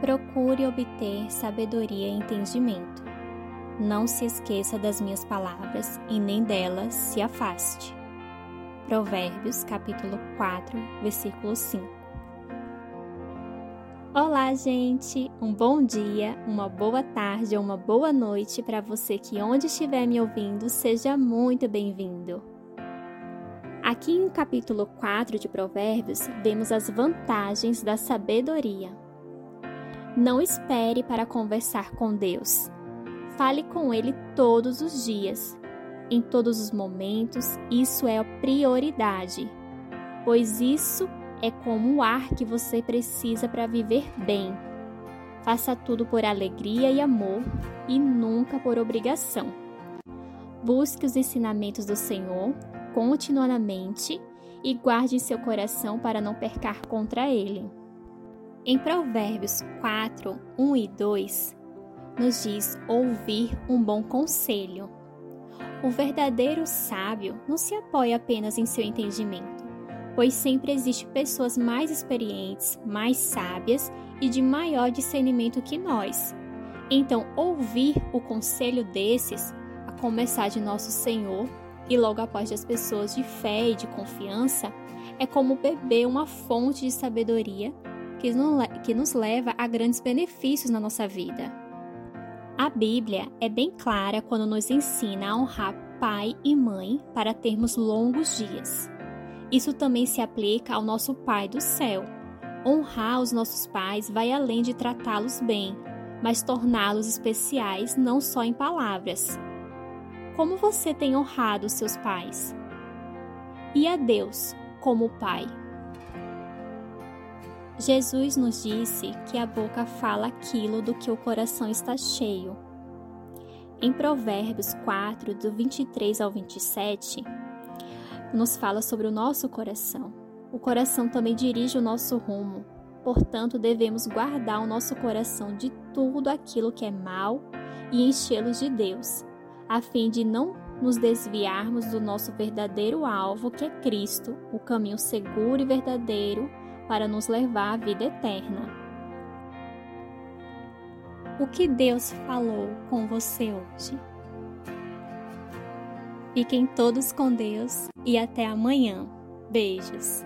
Procure obter sabedoria e entendimento. Não se esqueça das minhas palavras e nem delas se afaste. Provérbios, capítulo 4, versículo 5. Olá, gente! Um bom dia, uma boa tarde ou uma boa noite para você que, onde estiver me ouvindo, seja muito bem-vindo. Aqui em capítulo 4 de Provérbios, vemos as vantagens da sabedoria. Não espere para conversar com Deus. Fale com Ele todos os dias. Em todos os momentos, isso é a prioridade, pois isso é como o ar que você precisa para viver bem. Faça tudo por alegria e amor e nunca por obrigação. Busque os ensinamentos do Senhor continuamente e guarde em seu coração para não percar contra ele. Em Provérbios 4, 1 e 2, nos diz ouvir um bom conselho. O verdadeiro sábio não se apoia apenas em seu entendimento, pois sempre existe pessoas mais experientes, mais sábias e de maior discernimento que nós. Então, ouvir o conselho desses, a começar de nosso Senhor e logo após das pessoas de fé e de confiança, é como beber uma fonte de sabedoria que nos leva a grandes benefícios na nossa vida. A Bíblia é bem clara quando nos ensina a honrar pai e mãe para termos longos dias. Isso também se aplica ao nosso Pai do céu. Honrar os nossos pais vai além de tratá-los bem, mas torná-los especiais não só em palavras. Como você tem honrado seus pais? E a Deus como Pai? Jesus nos disse que a boca fala aquilo do que o coração está cheio. Em Provérbios 4, do 23 ao 27, nos fala sobre o nosso coração. O coração também dirige o nosso rumo, portanto, devemos guardar o nosso coração de tudo aquilo que é mal e enchê-los de Deus, a fim de não nos desviarmos do nosso verdadeiro alvo, que é Cristo, o caminho seguro e verdadeiro para nos levar à vida eterna. O que Deus falou com você hoje? Fiquem todos com Deus e até amanhã. Beijos.